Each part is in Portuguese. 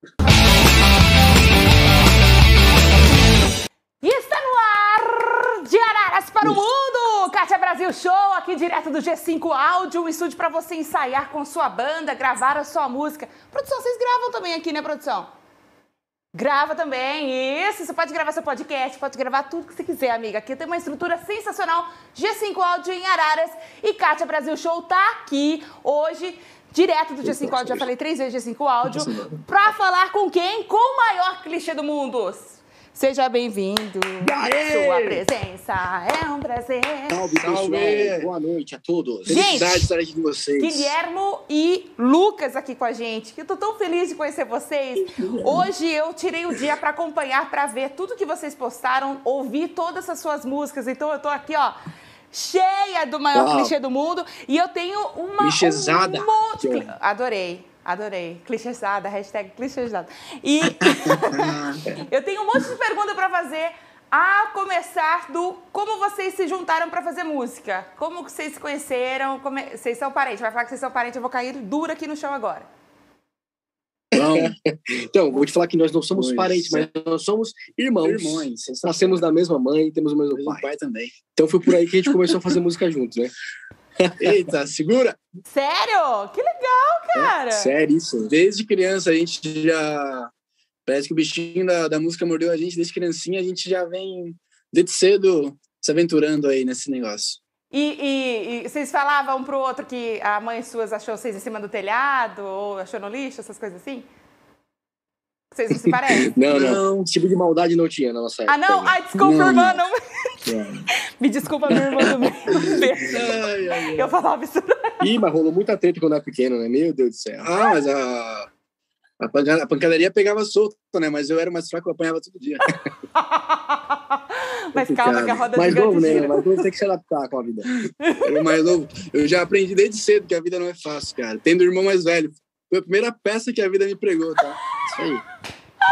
E está no ar de Araras para o Mundo! Kátia Brasil Show, aqui direto do G5 Áudio, um estúdio para você ensaiar com sua banda, gravar a sua música. Produção, vocês gravam também aqui, né, produção? Grava também, isso, você pode gravar seu podcast, pode gravar tudo que você quiser, amiga. Aqui tem uma estrutura sensacional, G5 Áudio em Araras. E Kátia Brasil Show tá aqui hoje direto do G5 Áudio, já falei três vezes G5 Áudio, pra falar com quem? Com o maior clichê do mundo. Seja bem-vindo. Sua presença é um prazer. Salve, Salve. pessoal. Boa noite a todos. Gente, Felicidade de estar aqui com vocês. Guilhermo e Lucas aqui com a gente. Eu tô tão feliz de conhecer vocês. Hoje eu tirei o dia para acompanhar, para ver tudo que vocês postaram, ouvir todas as suas músicas. Então eu tô aqui, ó, cheia do maior Uau. clichê do mundo e eu tenho uma Clichêzada. Um monte... Adorei. Adorei. Clichêzada, hashtag clichêzada. E eu tenho um monte de pergunta para fazer, a começar do como vocês se juntaram para fazer música. Como vocês se conheceram? Como Vocês são parentes. Vai falar que vocês são parentes, eu vou cair dura aqui no chão agora. Não, Então, vou te falar que nós não somos Pois parentes, mas nós somos irmãos. irmãos. Nascemos da mesma mãe, temos o mesmo Mesmo pai. pai também. Então foi por aí que a gente começou a fazer música juntos, né? Eita, segura! Sério? Que legal, cara! Sério, isso. Desde criança a gente já. Parece que o bichinho da, da música mordeu a gente desde criancinha, a gente já vem desde cedo se aventurando aí nesse negócio. E, e- e vocês falavam um pro outro que a mãe suas achou vocês em cima do telhado ou achou no lixo, essas coisas assim? Vocês não se parecem? Não, não, Não. Esse tipo de maldade não tinha na nossa época. Ah, não? Ai, desculpa, Não, irmã. não. Não... Me desculpa, minha irmã do meio. Ai, ai, ai. Eu falava isso. Ih, mas rolou muita treta quando era pequeno, né? Meu Deus do céu. Ah, mas a, a, panca- a pancadaria pegava solto, né? Mas eu era mais fraco, eu apanhava todo dia. Mas calma que a roda Mais novo, né? Mas novo tem que se adaptar com a vida. O mais novo. Eu já aprendi desde cedo que a vida não é fácil, cara. Tendo um irmão mais velho. Foi a primeira peça que a vida me pregou, tá? Isso aí.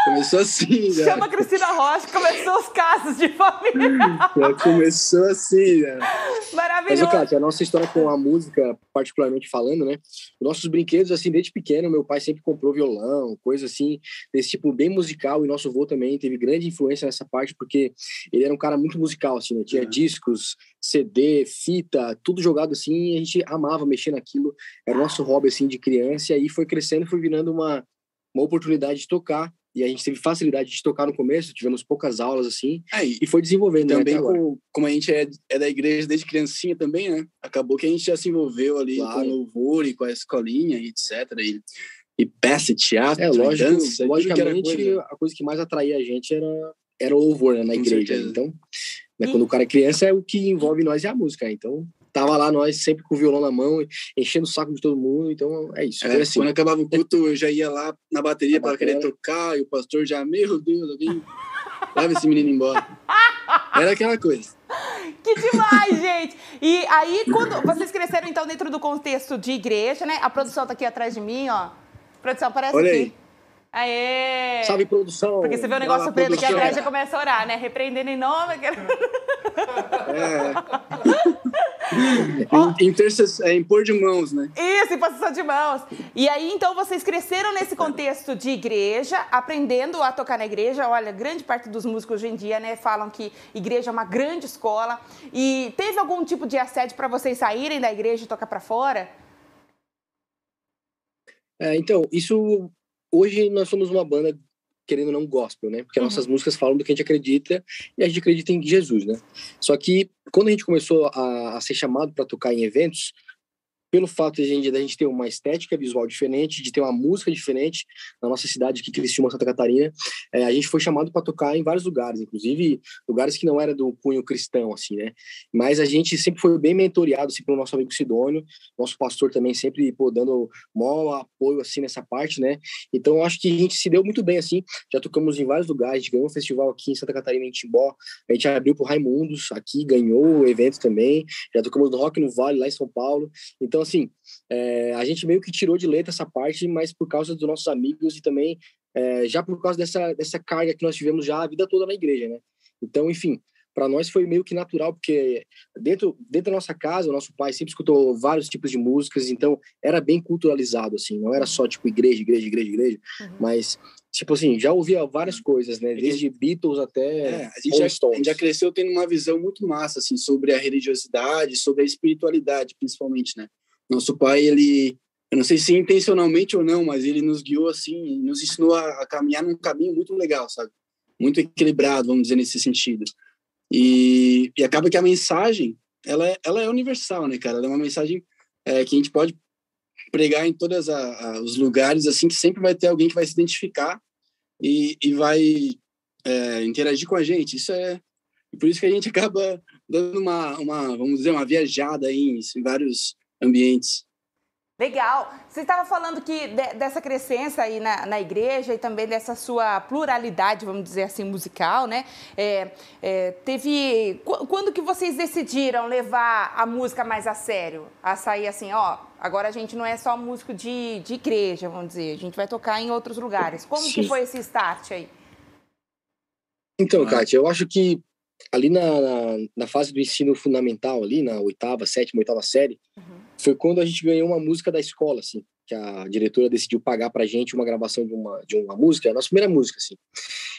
Começou assim, já. Chama a Cristina Rocha, começou os casos de família. Já começou assim, já. Mas, ô, Maravilhoso. Kátia, a nossa história com a música, particularmente falando, né? Os nossos brinquedos, assim, desde pequeno, meu pai sempre comprou violão, coisa assim, desse tipo bem musical, e nosso avô também teve grande influência nessa parte, porque ele era um cara muito musical, assim, né? Tinha Uhum. discos, CD, fita, tudo jogado assim, e a gente amava mexer naquilo, era o nosso hobby, assim, de criança, e aí foi crescendo e foi virando uma, uma oportunidade de tocar, e a gente teve facilidade de tocar no começo, tivemos poucas aulas, assim, Aí, e foi desenvolvendo, né, também, agora. com, como a gente é, é da igreja desde criancinha também, né? Acabou que a gente já se envolveu ali Claro. com louvor e com a escolinha e etc. E, e peça, teatro, É, lógico, dança, logicamente, coisa. a coisa que mais atraía a gente era, era o louvor, né, na Com igreja. certeza. Então, né, quando o cara é criança, é o que envolve nós é a música. né? Então, tava lá nós sempre com o violão na mão, enchendo o saco de todo mundo. Então, é isso. É, Foi assim. Quando acabava o culto, eu já ia lá na bateria para querer tocar, e o pastor já, meu Deus, alguém leva esse menino embora. Era aquela coisa. Que demais, gente! E aí, quando vocês cresceram, então, dentro do contexto de igreja, né? A produção tá aqui atrás de mim, ó. Produção, aparece Olha aqui. aí. Aê! Salve, produção! Porque você vê o Vai negócio preto aqui atrás já começa a orar, né? Repreendendo em nome. É. Intercess... É impor de mãos, né? Isso, em posição de mãos. E aí, então, vocês cresceram nesse contexto de igreja, aprendendo a tocar na igreja. Olha, grande parte dos músicos hoje em dia, né, falam que igreja é uma grande escola. E teve algum tipo de assédio para vocês saírem da igreja e tocar para fora? É, então, isso. Hoje nós somos uma banda, querendo ou não, gospel, né? Porque Uhum. nossas músicas falam do que a gente acredita e a gente acredita em Jesus, né? Só que quando a gente começou a, a ser chamado para tocar em eventos, pelo fato de a gente, ter uma estética visual diferente, de ter uma música diferente na nossa cidade aqui, Criciúma, Santa Catarina, é, a gente foi chamado para tocar em vários lugares, inclusive lugares que não era do cunho cristão, assim, né? Mas a gente sempre foi bem mentoreado, assim, pelo nosso amigo Sidônio, nosso pastor também sempre, pô, dando maior apoio, assim, nessa parte, né? Então, eu acho que a gente se deu muito bem, assim, já tocamos em vários lugares, a gente ganhou um festival aqui em Santa Catarina, em Timbó, a gente abriu pro Raimundos aqui, ganhou o evento também, já tocamos no Rock no Vale, lá em São Paulo, então, assim, é, a gente meio que tirou de letra essa parte, mas por causa dos nossos amigos e também é, já por causa dessa, dessa carga que nós tivemos já a vida toda na igreja, né? Então, enfim, para nós foi meio que natural, porque dentro, dentro da nossa casa, o nosso pai sempre escutou vários tipos de músicas, então era bem culturalizado, assim, não era só tipo igreja, igreja, igreja, igreja, Uhum. mas tipo assim, já ouvia várias coisas, né? Desde Beatles até é, a, gente já, a gente já cresceu tendo uma visão muito massa, assim, sobre a religiosidade, sobre a espiritualidade, principalmente, né? Nosso pai, ele, eu não sei se intencionalmente ou não, mas ele nos guiou, assim, nos ensinou a, a caminhar num caminho muito legal, sabe? Muito equilibrado, vamos dizer, nesse sentido. E, e acaba que a mensagem, ela é, ela é universal, né, cara? Ela é uma mensagem é, que a gente pode pregar em todos os lugares, assim, que sempre vai ter alguém que vai se identificar e, e vai é, interagir com a gente. Isso é por isso que a gente acaba dando uma, uma vamos dizer, uma viajada aí em, em vários ambientes. Legal. Você estava falando que de, dessa crescência aí na, na, igreja e também dessa sua pluralidade, vamos dizer assim, musical, né? É, é, teve. Quando que vocês decidiram levar a música mais a sério? A sair assim, ó, agora a gente não é só músico de, de igreja, vamos dizer, a gente vai tocar em outros lugares. Como Sim. que foi esse start aí? Então, Kátia, eu acho que ali na, na, na, fase do ensino fundamental, ali na oitava, sétima, oitava série, uhum. Foi quando a gente ganhou uma música da escola, assim, que a diretora decidiu pagar pra gente uma gravação de uma, de uma música, a nossa primeira música, assim.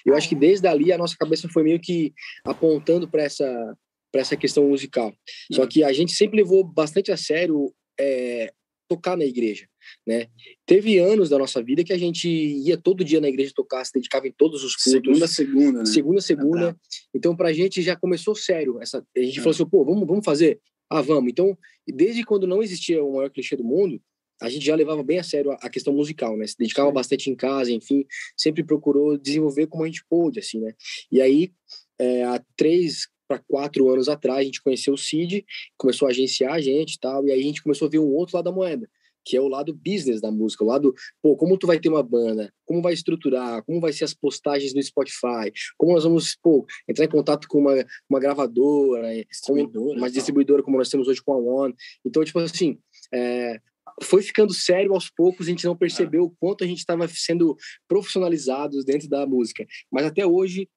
Eu acho que ah, desde ali a nossa cabeça foi meio que apontando para essa para essa questão musical. Só uhum. que a gente sempre levou bastante a sério é, tocar na igreja, né? Teve anos da nossa vida que a gente ia todo dia na igreja tocar, se dedicava em todos os cultos. Segunda, segunda, né? Segunda, segunda. Ah, tá. Então, pra gente já começou sério. Essa, a gente é. falou assim, pô, vamos, vamos fazer? Ah, vamos. Então, desde quando não existia o maior clichê do mundo, a gente já levava bem a sério a, questão musical, né? Se dedicava Sim. bastante em casa, enfim, sempre procurou desenvolver como a gente pôde, assim, né? E aí, é, há três, para quatro anos atrás, a gente conheceu o Cid, começou a agenciar a gente e tal, e aí a gente começou a ver um outro lado da moeda, que é o lado business da música, o lado, pô, como tu vai ter uma banda, como vai estruturar, como vai ser as postagens no Spotify, como nós vamos, pô, entrar em contato com uma, uma gravadora, distribuidora, uma distribuidora como nós temos hoje com a One. Então, tipo assim, é, foi ficando sério aos poucos, a gente não percebeu o quanto a gente estava sendo profissionalizados dentro da música. Mas até hoje,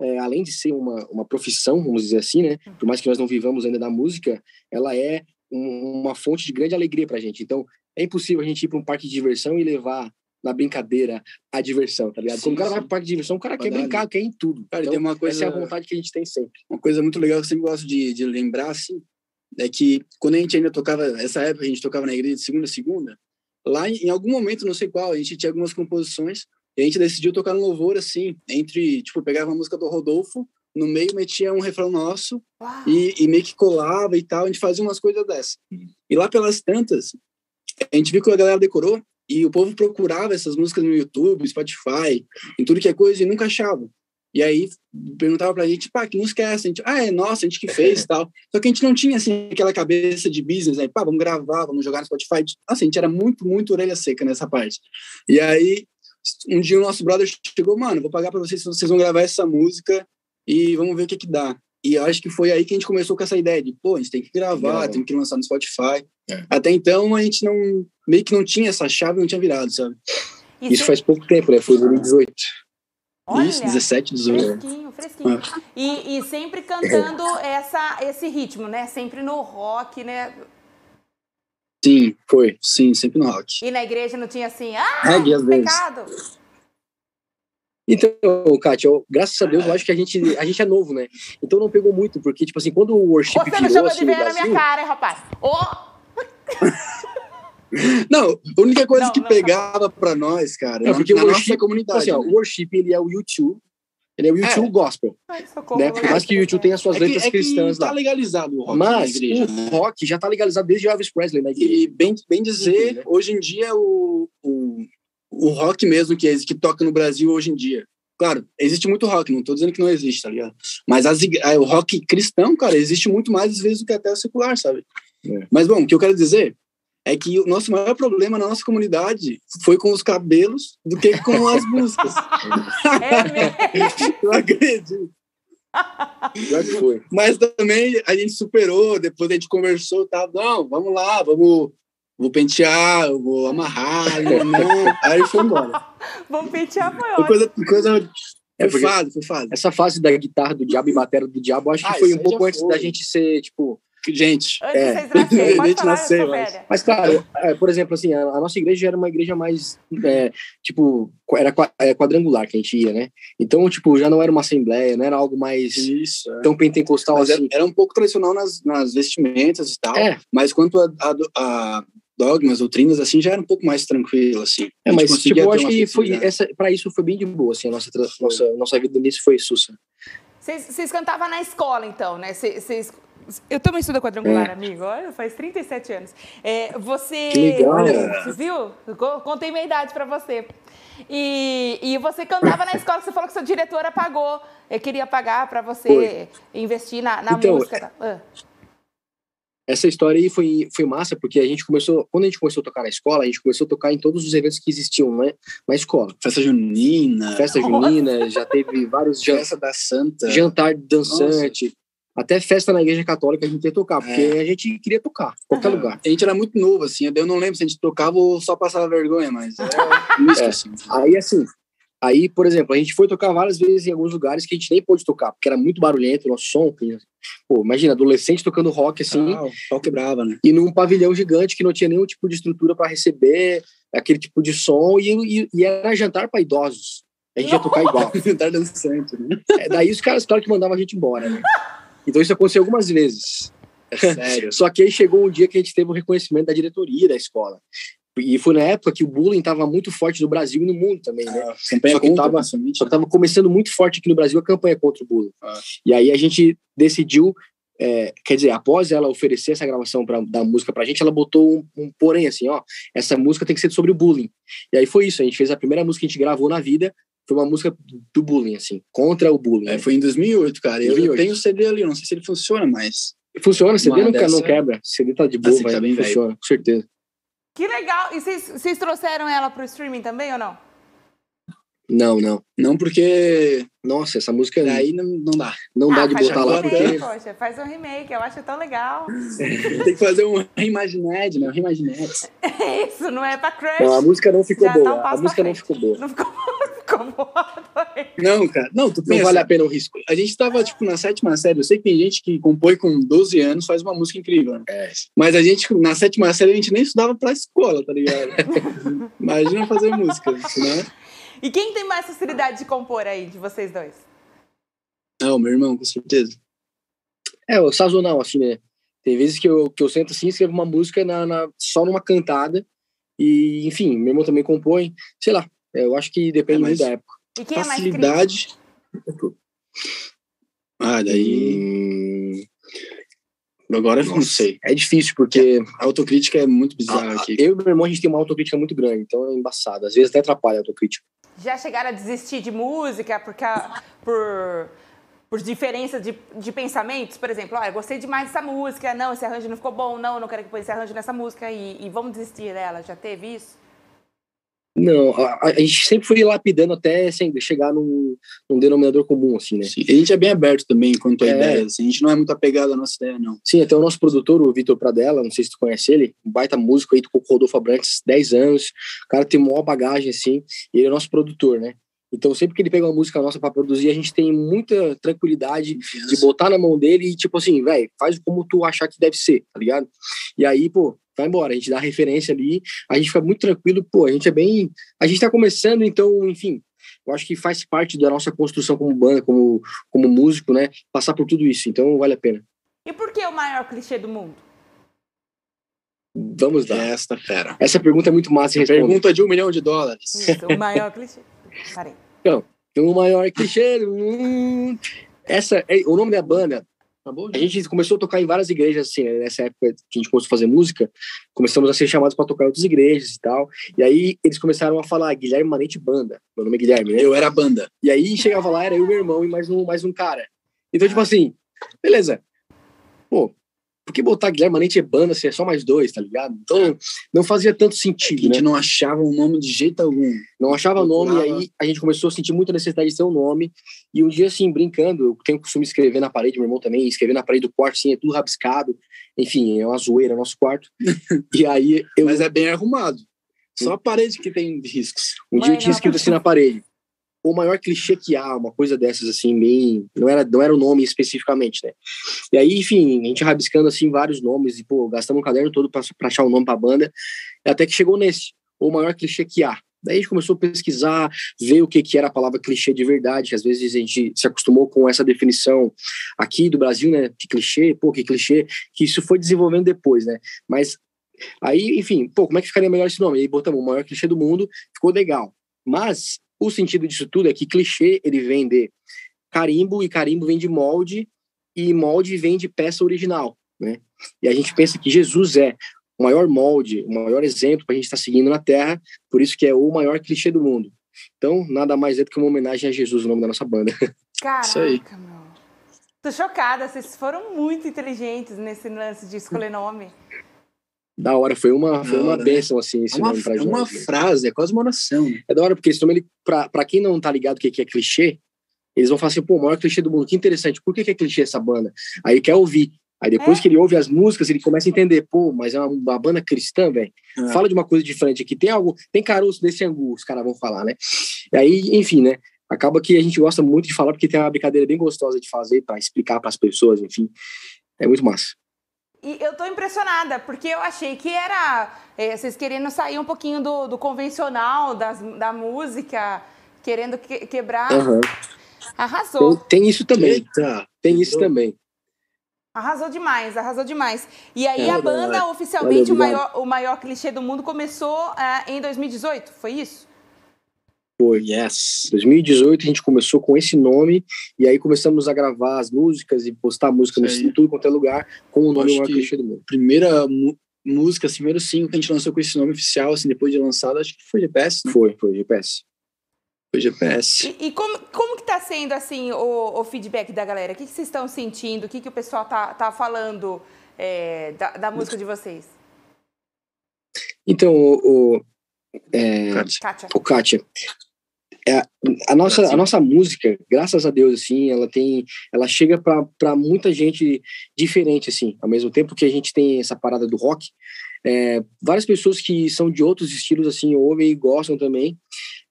é, além de ser uma, uma profissão, vamos dizer assim, né? Por mais que nós não vivamos ainda da música, ela é um, uma fonte de grande alegria para a gente. Então, é impossível a gente ir para um parque de diversão e levar na brincadeira a diversão, tá ligado? Sim, Quando o cara sim. vai pro parque de diversão, o cara Verdade. quer brincar, quer ir em tudo. Cara, então, tem uma coisa, essa é a vontade que a gente tem sempre. Uma coisa muito legal que eu sempre gosto de, de lembrar, assim, é que quando a gente ainda tocava, essa época a gente tocava na igreja de segunda a segunda, lá em algum momento, não sei qual, a gente tinha algumas composições e a gente decidiu tocar no louvor, assim, entre, tipo, pegava uma música do Rodolfo, no meio metia um refrão nosso e, e, meio que colava e tal, a gente fazia umas coisas dessas. E lá pelas tantas, a gente viu que a galera decorou e o povo procurava essas músicas no YouTube, Spotify, em tudo que é coisa e nunca achava. E aí perguntava pra gente, pá, que música é essa? A gente, ah, é nossa, a gente que fez tal. Só que a gente não tinha, assim, aquela cabeça de business, aí, pá, vamos gravar, vamos jogar no Spotify. Nossa, a gente era muito, muito orelha seca nessa parte. E aí, um dia o nosso brother chegou, mano, vou pagar pra vocês, vocês vão gravar essa música e vamos ver o que que dá. E acho que foi aí que a gente começou com essa ideia de, pô, a gente tem que gravar, tem que lançar no Spotify. É. Até então a gente não, meio que não tinha essa chave, não tinha virado, sabe? E Isso faz pouco tempo, né? Foi 2018. Olha, Isso, 17, 18. Fresquinho, fresquinho. É. E, e sempre cantando essa, esse ritmo, né? Sempre no rock, né? Sim, foi. Sim, sempre no rock. E na igreja não tinha assim, ah, é, pecado. Vezes. Então, Kátia, graças a Deus, eu acho que a gente, a gente é novo, né? Então não pegou muito, porque, tipo assim, quando o worship Você não chama assim, de ver na minha cara, hein, rapaz? Oh! não, a única coisa não, que não, pegava não. pra nós, cara, é porque na o worship, nossa comunidade. Assim, ó, né? o worship, ele é o YouTube, ele é o YouTube é. gospel. Ai, socorro, né? Por mais que o YouTube tenha suas é letras que, é cristãs tá lá. legalizado o rock Mas igreja, o né? rock já tá legalizado desde Elvis Presley na igreja. E bem, bem dizer, né? hoje em dia o, o o rock mesmo que, que toca no Brasil hoje em dia. Claro, existe muito rock, não estou dizendo que não existe, tá ligado? Mas as, o rock cristão, cara, existe muito mais às vezes do que até o secular, sabe? É. Mas bom, o que eu quero dizer é que o nosso maior problema na nossa comunidade foi com os cabelos do que com as músicas. É mesmo? eu acredito. Já foi. Mas também a gente superou, depois a gente conversou, tá? Não, vamos lá, vamos vou pentear, vou amarrar, não, não. aí foi embora. Vamos pentear foi ótimo. Coisa, coisa, é foi fase, foi fase. Essa fase da guitarra do diabo e bateria do diabo, acho que ah, foi um pouco antes foi. da gente ser, tipo, Gente, Antes É. falar, eu nascer, mas-. Mas, claro, é, por exemplo, assim, a, a nossa igreja era uma igreja mais, é, tipo, era é, quadrangular que a gente ia, né? Então, tipo, já não era uma assembleia, não era algo mais isso. é. tão pentecostal Mas era, assim. era um pouco tradicional nas, nas vestimentas e tal. É, Mas quanto a, a, a dogmas, doutrinas, assim, já era um pouco mais tranquilo, assim. é mas, tipo, eu acho que foi, essa, pra isso foi bem de boa, assim, a nossa, nossa, nossa vida nisso foi sussa. Vocês, cantavam na escola, então, né? Vocês, eu também estudo quadrangular, É. amigo. Olha, faz 37 anos. É, você. Que legal. Você viu? Contei minha idade pra você. E, e você cantava na escola, você falou que sua diretora pagou. Eu queria pagar pra você Foi. investir na, na Então, música. tá? Ah. Essa história aí foi, foi massa, porque a gente começou, quando a gente começou a tocar na escola, a gente começou a tocar em todos os eventos que existiam né, na escola. Festa junina, Festa junina, já teve vários jan- festa da Santa. jantar dançante, até festa na igreja católica a gente ia tocar, porque a gente queria tocar, em qualquer Aham. lugar. A gente era muito novo, assim, eu não lembro se a gente tocava ou só passava vergonha, mas era É. assim. Aí, assim, aí, por exemplo, a gente foi tocar várias vezes em alguns lugares que a gente nem pôde tocar, porque era muito barulhento o nosso som. Pô, imagina, adolescente tocando rock, assim, Ah, quebrava, né? e num pavilhão gigante que não tinha nenhum tipo de estrutura para receber aquele tipo de som, e, e, e era jantar para idosos. A gente ia tocar igual. Tentar dançante, né? É, daí os caras, claro que mandavam a gente embora, né? Então isso aconteceu algumas vezes. É sério. Só que aí chegou um dia que a gente teve o reconhecimento da diretoria da escola. E foi na época que o bullying estava muito forte no Brasil e no mundo também, né? Ah, campanha Só que contra, tava-. Só que estava começando muito forte aqui no Brasil a campanha contra o bullying. Ah. E aí a gente decidiu, é, quer dizer, após ela oferecer essa gravação pra, da música pra gente, ela botou um, um porém assim, ó, essa música tem que ser sobre o bullying. E aí foi isso, a gente fez a primeira música que a gente gravou na vida, foi uma música do bullying, assim, contra o bullying. É, né? foi em 2008, cara. Eu, 2008. tenho o CD ali, eu não sei se ele funciona, mas... Funciona, CD nunca não quebra, CD tá de boa, Assim, vai, tá bem velho. funciona, com certeza. Que legal. E vocês, trouxeram ela pro streaming também ou não? Não, não. Não porque Nossa, essa música daí não, não dá. não dá ah, de faz botar um lá, remake, porque poxa. Faz um remake, eu acho tão legal. Tem que fazer um Reimagined, né? Um Reimagined. Isso, não é pra crush. não, a música não ficou Já tá um boa. a música não frente. ficou boa. Não ficou boa. Adorei. Não, cara. Não, tu Não pensa, vale a pena o risco. A gente tava, tipo, na sétima série. Eu sei que tem gente que compõe com 12 anos, faz uma música incrível, né? É. Mas a gente, na sétima série, a gente nem estudava pra escola, tá ligado? Imagina fazer música, né? E quem tem mais facilidade de compor aí, de vocês dois? Não, meu irmão, com certeza. É, o sazonal, assim, né? Tem vezes que eu, que eu sento assim, escrevo uma música na, na- só numa cantada. E, enfim, meu irmão também compõe. Sei lá, eu acho que depende É, mas- da época. E quem é? Facilidade. Ah, daí. Hum, Agora eu não sei. É difícil, porque A autocrítica é muito bizarra a- aqui. eu e meu irmão, a gente tem uma autocrítica muito grande, então é embaçado. Às vezes até atrapalha a autocrítica. Já chegaram a desistir de música porque, a- por, por diferença de, de pensamentos? Por exemplo, olha, gostei demais dessa música, não, esse arranjo não ficou bom, não, não quero que põe esse arranjo nessa música e, e vamos desistir dela. Já teve isso? Não, a, a- gente sempre foi lapidando até sem chegar num, num denominador comum, assim, né? Sim, A gente é bem aberto também quanto a É. ideias. assim, A gente não é muito apegado à nossa ideia, não. Sim, até o nosso produtor, o Vitor Pradella, não sei se tu conhece ele, um baita músico aí, com o Rodolfo Abrantes 10 anos, o cara tem maior bagagem, assim, e ele é nosso produtor, né? Então, sempre que ele pega uma música nossa pra produzir, a gente tem muita tranquilidade de botar na mão dele e, tipo assim, velho, faz como tu achar que deve ser, tá ligado? E aí, pô, vai embora, a gente dá referência ali, a gente fica muito tranquilo, pô, a gente é bem. A gente tá começando, então, enfim, eu acho que faz parte da nossa construção como banda, como, como músico, né? Passar por tudo isso, então vale a pena. E por que o maior clichê do mundo? Vamos lá. Esta fera. Essa pergunta é muito massa. Pergunta de um milhão de dólares. Isso, o maior clichê. Parei. O maior clichê do mundo. Essa, é, o nome da banda, Acabou? a gente começou a tocar em várias igrejas, assim, né? nessa época que a gente começou a fazer música, começamos a ser chamados para tocar em outras igrejas e tal. E aí eles começaram a falar Guilherme Manente Banda. Meu nome é Guilherme, né? Eu era banda. E aí chegava lá, era eu, meu irmão e mais um, mais um cara. Então, tipo assim, beleza. Pô, por que botar Guilherme Manente é banda se é só mais dois, tá ligado? Então, não fazia tanto A sentido, gente né? não achava um nome de jeito algum. Não achava nome, e aí a gente começou a sentir muita necessidade de ter um nome. E um dia, assim, brincando, eu tenho o costume de escrever na parede, meu irmão também, escrever na parede do quarto, assim, é tudo rabiscado. Enfim, é uma zoeira, nosso quarto. e aí, eu, Mas é bem arrumado. Só a parede que tem riscos. um dia eu Mãe, tinha escrito assim na parede: o maior clichê que há, uma coisa dessas, assim, bem. Não era, não era o nome especificamente, né? E aí, enfim, a gente rabiscando, assim, vários nomes, e, pô, gastamos um caderno todo para achar o um nome pra banda, até que chegou nesse, o maior clichê que há. Daí a gente começou a pesquisar, ver o que, que era a palavra clichê de verdade, que às vezes a gente se acostumou com essa definição aqui do Brasil, né, de clichê, pô, que clichê, que isso foi desenvolvendo depois, né, mas aí, enfim, pô, como é que ficaria melhor esse nome? Aí botamos o maior clichê do mundo, ficou legal, mas o sentido disso tudo é que clichê, ele vem de carimbo, e carimbo vem de molde, e molde vem de peça original, né, e a gente pensa que Jesus é o maior molde, o maior exemplo para a gente estar tá seguindo na Terra, por isso que é o maior clichê do mundo. Então, nada mais é do que uma homenagem a Jesus, o nome da nossa banda. Caraca, meu. Tô chocada, vocês foram muito inteligentes nesse lance de escolher nome. Da hora, foi uma, foi uma né? bênção, assim, esse é uma, nome pra É uma gente, frase, é quase uma oração. Né? É da hora, porque esse nome, ele, pra, pra quem não tá ligado o que, que é clichê, eles vão falar assim, pô, o maior clichê do mundo, que interessante, por que, que é clichê essa banda? Aí quer ouvir. Aí depois é. que ele ouve as músicas, ele começa a entender, pô, mas é uma, uma banda cristã, velho. É. Fala de uma coisa diferente aqui. Tem algo, tem caroço desse angu, os caras vão falar, né? E aí, enfim, né? Acaba que a gente gosta muito de falar porque tem uma brincadeira bem gostosa de fazer para explicar para as pessoas, enfim. É muito massa. E eu tô impressionada, porque eu achei que era é, vocês querendo sair um pouquinho do, do convencional das, da música, querendo que, quebrar. Uhum. Arrasou. Tem, tem, isso também. Eita. Tem isso também. Arrasou demais, arrasou demais. E aí é, a banda, é. oficialmente, o, maior, o maior clichê do mundo, começou uh, em 2018, foi isso? Foi, yes. 2018 a gente começou com esse nome e aí começamos a gravar as músicas e postar música no tudo quanto é lugar com o nome maior clichê do mundo. Primeira música, assim, primeiro single que a gente lançou com esse nome oficial, assim, depois de lançado, acho que foi GPS, né? Foi, foi GPS. Foi GPS. E, e, como, como que tá sendo, assim, o, o feedback da galera? O que, que vocês estão sentindo? O que, que o pessoal tá, tá falando é, da, da música de vocês? Então, o, o, é, Kátia. o Kátia, é, a nossa a nossa música graças a Deus assim ela tem ela chega para muita gente diferente assim ao mesmo tempo que a gente tem essa parada do rock é, várias pessoas que são de outros estilos assim ouvem e gostam também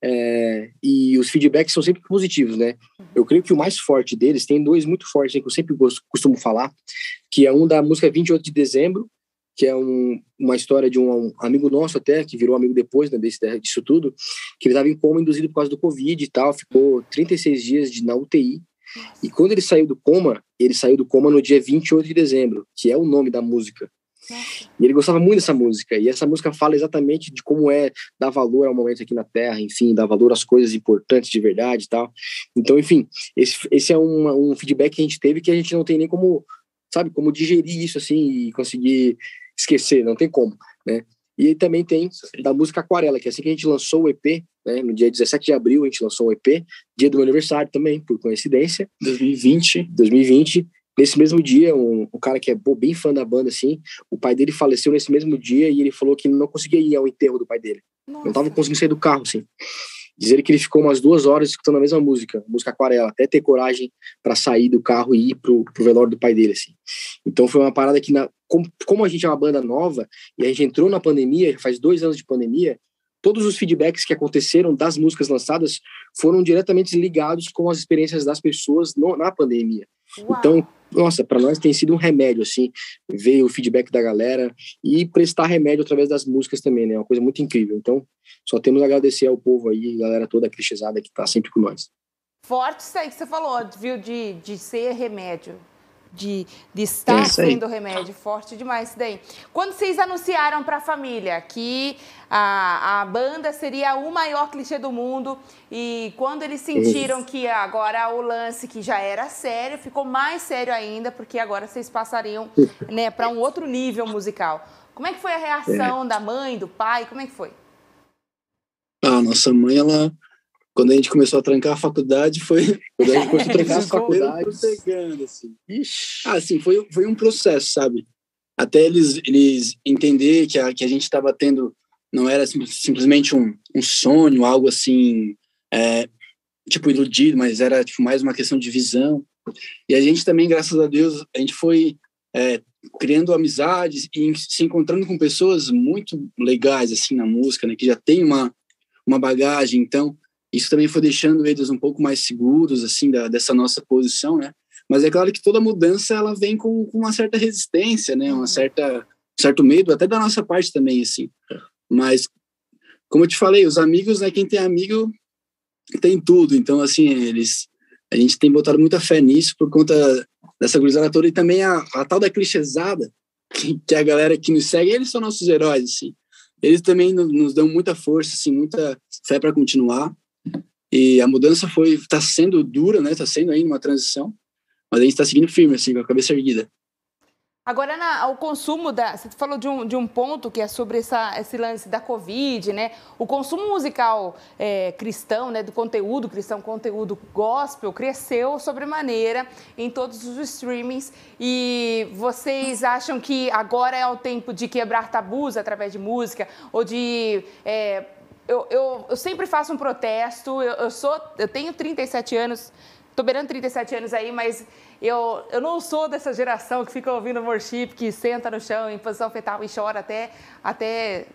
é, e os feedbacks são sempre positivos, né? Eu creio que o mais forte deles, tem dois muito fortes que eu sempre gosto, costumo falar, que é um da música 28 de dezembro, que é um, uma história de um, amigo nosso até, que virou amigo depois né, desse, disso tudo, que ele estava em coma induzido por causa do Covid e tal, ficou 36 dias de, na UTI, e quando ele saiu do coma, ele saiu do coma no dia 28 de dezembro, que é o nome da música. E ele gostava muito dessa música. E essa música fala exatamente de como é dar valor ao momento aqui na Terra, enfim, dar valor às coisas importantes de verdade e tal. Então, enfim, esse, esse é um feedback que a gente teve que a gente não tem nem como, sabe, como digerir isso assim e conseguir esquecer, não tem como, né? E aí também tem da música Aquarela, que é assim que a gente lançou o EP, né, no dia 17 de abril a gente lançou o EP, dia do meu aniversário também, por coincidência. 2020. 2020. Nesse mesmo dia, um, um cara que é bem fã da banda, assim, o pai dele faleceu nesse mesmo dia e ele falou que não conseguia ir ao enterro do pai dele. Nossa. Não tava conseguindo sair do carro, assim. Dizer que ele ficou umas duas horas escutando a mesma música, música aquarela, até ter coragem para sair do carro e ir pro, pro velório do pai dele, assim. Então foi uma parada que, na, como, como a gente é uma banda nova e a gente entrou na pandemia, faz dois anos de pandemia, todos os feedbacks que aconteceram das músicas lançadas foram diretamente ligados com as experiências das pessoas no, na pandemia. Uau. Então, nossa, para nós tem sido um remédio, assim, ver o feedback da galera e prestar remédio através das músicas também, né? É uma coisa muito incrível. Então, só temos a agradecer ao povo aí, galera toda clichêsada que tá sempre com nós. Forte isso aí que você falou, viu, de, de ser remédio de, de estar sendo remédio. Forte demais isso daí. Quando vocês anunciaram para a família que a, a banda seria o maior clichê do mundo e quando eles sentiram que agora o lance que já era sério ficou mais sério ainda porque agora vocês passariam né, para um outro nível musical. Como é que foi a reação é. da mãe, do pai? Como é que foi? A nossa mãe, ela quando a gente começou a trancar a faculdade, foi. Quando a gente começou a trancar a faculdade. Pegando, assim. Ah, sim, foi, foi um processo, sabe? Até eles, eles entender que a, que a gente estava tendo. Não era sim, simplesmente um, um sonho, algo assim. É, tipo, iludido, mas era tipo, mais uma questão de visão. E a gente também, graças a Deus, a gente foi é, criando amizades e se encontrando com pessoas muito legais, assim, na música, né? Que já tem uma, uma bagagem. Então, isso também foi deixando eles um pouco mais seguros, assim, da, dessa nossa posição, né? Mas é claro que toda mudança, ela vem com, com uma certa resistência, né? Uma uhum. certa, um certo medo, até da nossa parte também, assim. Mas, como eu te falei, os amigos, né? Quem tem amigo tem tudo. Então, assim, eles... A gente tem botado muita fé nisso por conta dessa gurizada toda e também a, a tal da clichêsada, que, que a galera que nos segue, eles são nossos heróis, assim. Eles também nos, nos dão muita força, assim, muita fé para continuar. E a mudança foi está sendo dura, né? Está sendo ainda uma transição, mas a gente está seguindo firme, assim, com a cabeça erguida. Agora, na, o consumo da. Você falou de um, de um ponto que é sobre essa, esse lance da Covid, né? O consumo musical é, cristão, né? Do conteúdo cristão, conteúdo gospel, cresceu sobremaneira em todos os streamings. E vocês acham que agora é o tempo de quebrar tabus através de música? Ou de. É, eu, eu, eu, sempre faço um protesto, eu, eu, sou, eu tenho 37 anos, tô beirando 37 anos aí, mas eu, eu não sou dessa geração que fica ouvindo worship, que senta no chão em posição fetal e chora até, até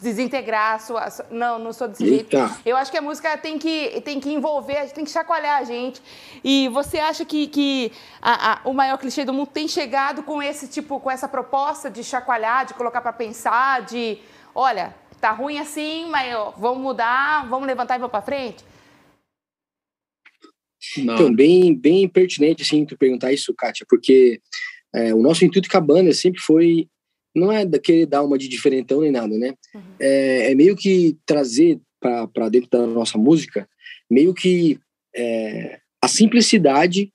desintegrar a sua. Não, não sou desse Eita. jeito. Eu acho que a música tem que, tem que envolver, tem que chacoalhar a gente. E você acha que, que a, a, o maior clichê do mundo tem chegado com esse tipo, com essa proposta de chacoalhar, de colocar para pensar, de olha, tá ruim assim, mas ó, vamos mudar, vamos levantar e vamos para frente? Não. Então, bem, bem pertinente, assim, tu perguntar isso, Kátia, porque é, o nosso intuito com a banda sempre foi, não é querer dar uma de diferentão nem nada, né? Uhum. É, é, meio que trazer para dentro da nossa música, meio que é, a simplicidade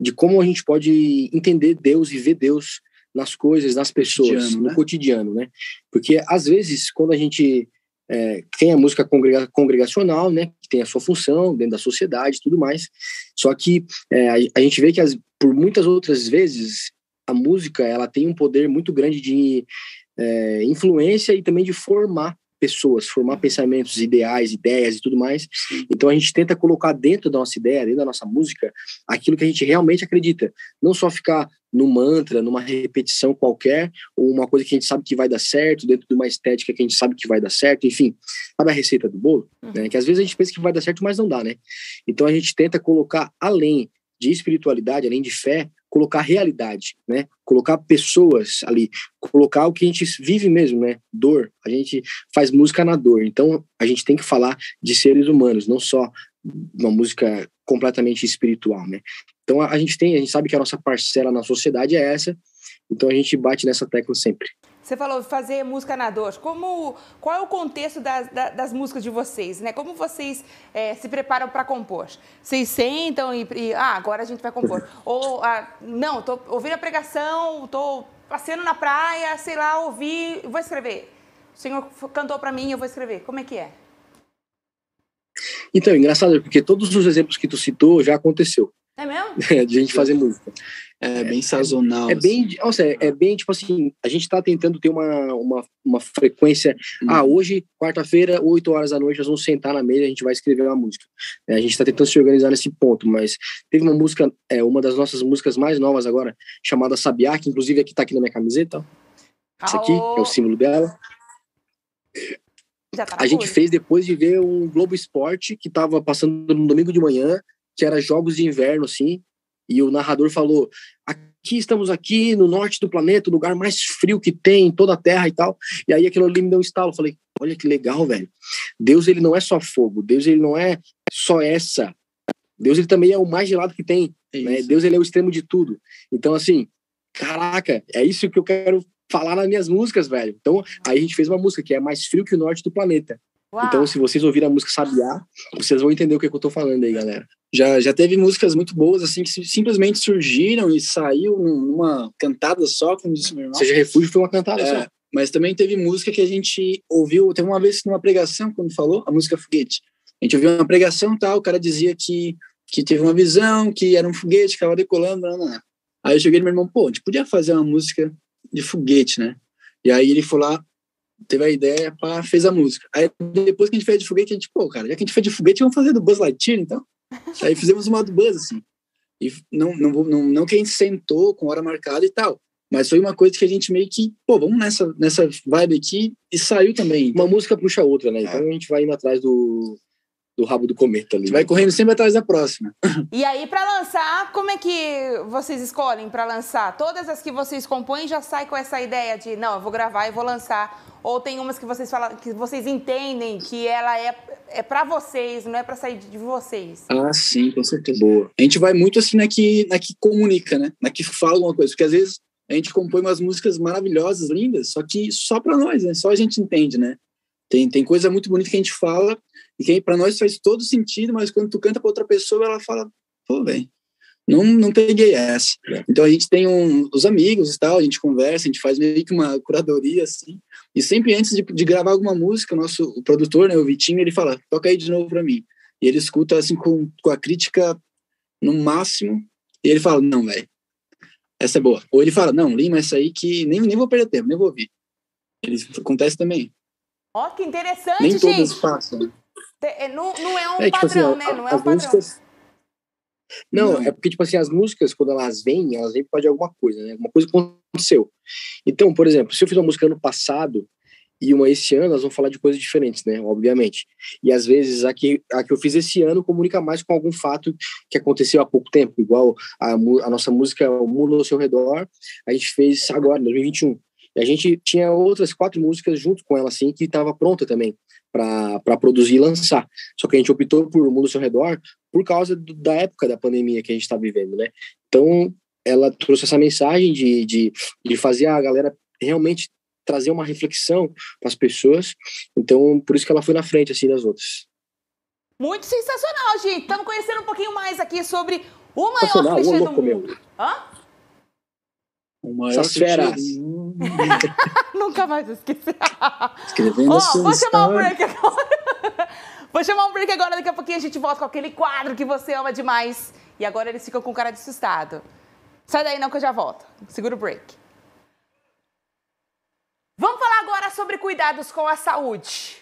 de como a gente pode entender Deus e ver Deus nas coisas, nas pessoas, cotidiano, no né? cotidiano, né? Porque às vezes quando a gente é, tem a música congrega congregacional, né, que tem a sua função dentro da sociedade, e tudo mais. Só que é, a, a, gente vê que as, por muitas outras vezes a música ela tem um poder muito grande de é, influência e também de formar pessoas, formar pensamentos, ideais, ideias e tudo mais. Então a gente tenta colocar dentro da nossa ideia, dentro da nossa música, aquilo que a gente realmente acredita. Não só ficar no mantra, numa repetição qualquer, ou uma coisa que a gente sabe que vai dar certo, dentro de uma estética que a gente sabe que vai dar certo, enfim. Sabe a receita do bolo? Uhum. Né? Que às vezes a gente pensa que vai dar certo, mas não dá, né? Então a gente tenta colocar além de espiritualidade, além de fé, colocar realidade, né? Colocar pessoas ali, colocar o que a gente vive mesmo, né? Dor. A gente faz música na dor. Então, a gente tem que falar de seres humanos, não só uma música completamente espiritual, né? Então, a, gente tem, a gente sabe que a nossa parcela na sociedade é essa. Então, a gente bate nessa tecla sempre. Você falou fazer música na dor. Como, qual é o contexto das, das músicas de vocês? Né? Como vocês é, se preparam para compor? Vocês sentam e, e, ah, agora a gente vai compor. Ou, ah, não, estou ouvindo a pregação, estou passeando na praia, sei lá, ouvi, vou escrever. O Senhor cantou para mim, eu vou escrever. Como é que é? Então, engraçado, porque todos os exemplos que tu citou já aconteceu. É mesmo? de a gente fazer música. É bem sazonal. É, é bem, assim. nossa, é, é, bem tipo assim, a gente tá tentando ter uma, uma, uma frequência. Hum. Ah, hoje, quarta-feira, 8 horas da noite, nós vamos sentar na mesa e a gente vai escrever uma música. É, a gente tá tentando se organizar nesse ponto, mas teve uma música, é, uma das nossas músicas mais novas agora, chamada Sabiá, que inclusive aqui tá aqui na minha camiseta. Isso aqui é o símbolo dela. Tá a gente fez depois de ver um Globo Esporte que tava passando no domingo de manhã, que era jogos de inverno, assim, e o narrador falou: aqui estamos aqui no norte do planeta, o lugar mais frio que tem em toda a Terra e tal. E aí aquilo ali me deu um estalo. Eu falei: olha que legal, velho. Deus ele não é só fogo, Deus ele não é só essa. Deus ele também é o mais gelado que tem. É né? Deus ele é o extremo de tudo. Então assim, caraca, é isso que eu quero falar nas minhas músicas, velho. Então aí a gente fez uma música que é mais frio que o norte do planeta. Uau. Então, se vocês ouvirem a música Sabiá, vocês vão entender o que, é que eu tô falando aí, galera. Já, já teve músicas muito boas, assim, que simplesmente surgiram e saiu numa cantada só, como disse meu irmão. Seja Refúgio foi uma cantada é, só. Mas também teve música que a gente ouviu, teve uma vez numa pregação, quando falou, a música Foguete. A gente ouviu uma pregação tal, o cara dizia que, que teve uma visão, que era um foguete, que estava decolando, não, não, não. Aí eu cheguei no meu irmão, pô, a gente podia fazer uma música de foguete, né? E aí ele foi lá, teve a ideia, pá, fez a música. Aí depois que a gente fez de foguete, a gente, pô, cara, já que a gente fez de foguete, vamos fazer do Buzz Lightyear, então. Aí fizemos uma do Buzz, assim. E não, não, não, não que a gente sentou com hora marcada e tal, mas foi uma coisa que a gente meio que, pô, vamos nessa, nessa vibe aqui e saiu também. Então. Uma música puxa a outra, né? Então é. a gente vai indo atrás do, do rabo do cometa ali. Você vai correndo sempre atrás da próxima. E aí, para lançar, como é que vocês escolhem para lançar? Todas as que vocês compõem já sai com essa ideia de, não, eu vou gravar e vou lançar. Ou tem umas que vocês falam, que vocês entendem que ela é, é para vocês, não é para sair de vocês. Ah, sim, com certeza. Boa. A gente vai muito assim na que, na que comunica, né? Na que fala alguma coisa. Porque às vezes a gente compõe umas músicas maravilhosas, lindas, só que só para nós, né? Só a gente entende, né? Tem, tem coisa muito bonita que a gente fala e que para nós faz todo sentido, mas quando tu canta para outra pessoa, ela fala, pô, velho, não, não peguei essa. É. Então a gente tem um, os amigos e tal, a gente conversa, a gente faz meio que uma curadoria, assim, e sempre antes de, de gravar alguma música, o nosso o produtor, né, o Vitinho, ele fala, toca aí de novo para mim. E ele escuta, assim, com, com a crítica no máximo, e ele fala, não, velho, essa é boa. Ou ele fala, não, lima essa aí que nem, nem vou perder tempo, nem vou ouvir. Ele, acontece também. Ó, oh, que interessante, Nem gente. todas passam. É, não, não é um é, tipo padrão, assim, né? Não é um padrão. Músicas... Não, não, é porque, tipo assim, as músicas, quando elas vêm, elas vêm por causa de alguma coisa, né? Alguma coisa aconteceu. Então, por exemplo, se eu fiz uma música ano passado e uma esse ano, elas vão falar de coisas diferentes, né? Obviamente. E às vezes a que, a que eu fiz esse ano comunica mais com algum fato que aconteceu há pouco tempo, igual a, a nossa música O Mundo ao Seu Redor, a gente fez agora, em 2021. E a gente tinha outras quatro músicas junto com ela, assim, que estava pronta também para produzir e lançar. Só que a gente optou por O Mundo ao Seu Redor por causa do, da época da pandemia que a gente está vivendo, né? Então, ela trouxe essa mensagem de, de, de fazer a galera realmente trazer uma reflexão para as pessoas. Então, por isso que ela foi na frente, assim, das outras. Muito sensacional, gente. Estamos conhecendo um pouquinho mais aqui sobre o maior clichê do mundo. Hã? Essas feras. Nunca mais esqueci. Escrevendo oh, vou chamar um break agora. vou chamar um break agora, daqui a pouquinho a gente volta com aquele quadro que você ama demais. E agora eles ficam com cara de assustado. Sai daí não que eu já volto. Segura o break. Vamos falar agora sobre cuidados com a saúde.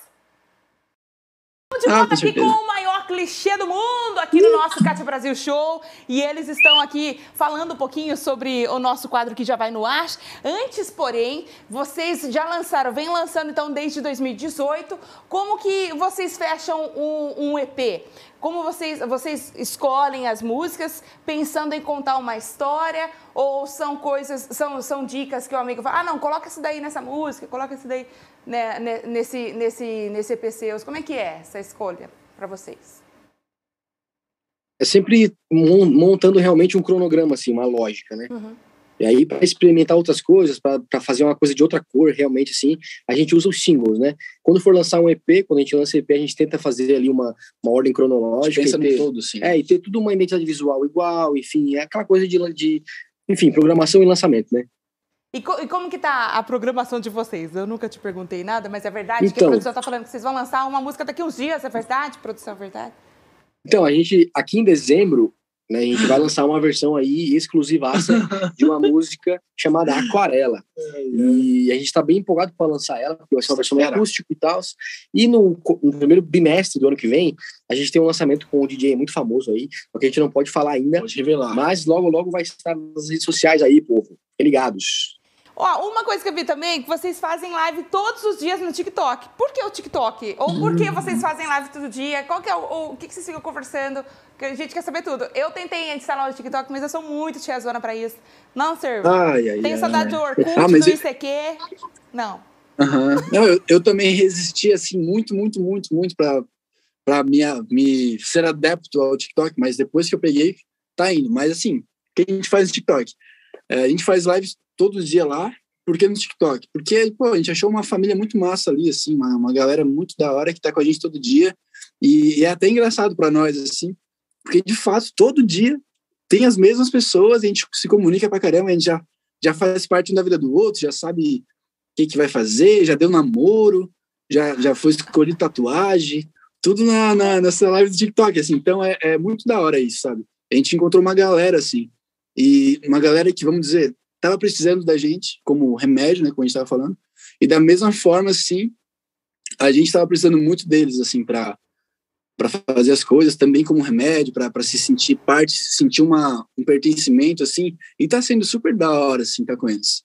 De ah, volta aqui com o maior clichê do mundo aqui no nosso Cátia Brasil Show. E eles estão aqui falando um pouquinho sobre o nosso quadro que já vai no ar. Antes, porém, vocês já lançaram, vem lançando então desde 2018. Como que vocês fecham um, um EP? Como vocês, vocês escolhem as músicas pensando em contar uma história? Ou são coisas, são, são dicas que o amigo fala, ah, não, coloca isso daí nessa música, coloca isso daí né, nesse, nesse, nesse EP seus? Como é que é essa escolha para vocês? É sempre montando realmente um cronograma, assim, uma lógica, né? Uhum. E aí, para experimentar outras coisas, para fazer uma coisa de outra cor, realmente, assim, a gente usa os singles, né? Quando for lançar um EP, quando a gente lança EP, a gente tenta fazer ali uma, uma ordem cronológica. Pensa ter, no todo, sim. É, e ter tudo uma identidade visual igual, enfim, é aquela coisa de, de enfim, programação e lançamento, né? E, co e, como que tá a programação de vocês? Eu nunca te perguntei nada, mas é verdade então, que a produção está falando que vocês vão lançar uma música daqui uns dias, é verdade? Produção, é verdade? Então, a gente, aqui em dezembro, né, a gente vai lançar uma versão aí exclusivaça de uma música chamada Aquarela. E a gente está bem empolgado para lançar ela, porque vai ser uma versão acústica e tal. E no, no, primeiro bimestre do ano que vem, a gente tem um lançamento com um DJ muito famoso aí, que a gente não pode falar ainda. Pode revelar. Mas logo, logo vai estar nas redes sociais aí, povo. Ligados. Ó, uma coisa que eu vi também, que vocês fazem live todos os dias no TikTok. Por que o TikTok? Ou por que vocês fazem live todo dia? Qual que é o, o que, que vocês ficam conversando? Que a gente quer saber tudo. Eu tentei instalar o TikTok, mas eu sou muito tiazona pra isso. Não serve. Ai, ai, Tenho ai, saudade ai. do Orkut, ah, do ICQ. Não. Uhum. Não, eu, eu também resisti, assim, muito, muito, muito, muito pra, pra minha, me ser adepto ao TikTok, mas depois que eu peguei, tá indo. Mas, assim, o que a gente faz no TikTok? É, a gente faz lives todo dia lá, porque no TikTok? Porque, pô, a gente achou uma família muito massa ali, assim, uma, uma galera muito da hora que tá com a gente todo dia, e, e é até engraçado para nós, assim, porque de fato, todo dia tem as mesmas pessoas, a gente se comunica pra caramba, a gente já, já faz parte da vida do outro, já sabe o que, que vai fazer, já deu namoro, já, já foi escolhido tatuagem, tudo na, na, nessa live do TikTok, assim. Então é, é muito da hora isso, sabe? A gente encontrou uma galera, assim, e uma galera que, vamos dizer, tava precisando da gente como remédio, né, como a gente tava falando, e da mesma forma, assim, a gente tava precisando muito deles, assim, para para fazer as coisas também como remédio para se sentir parte se sentir uma um pertencimento assim. E tá sendo super da hora assim tá com eles.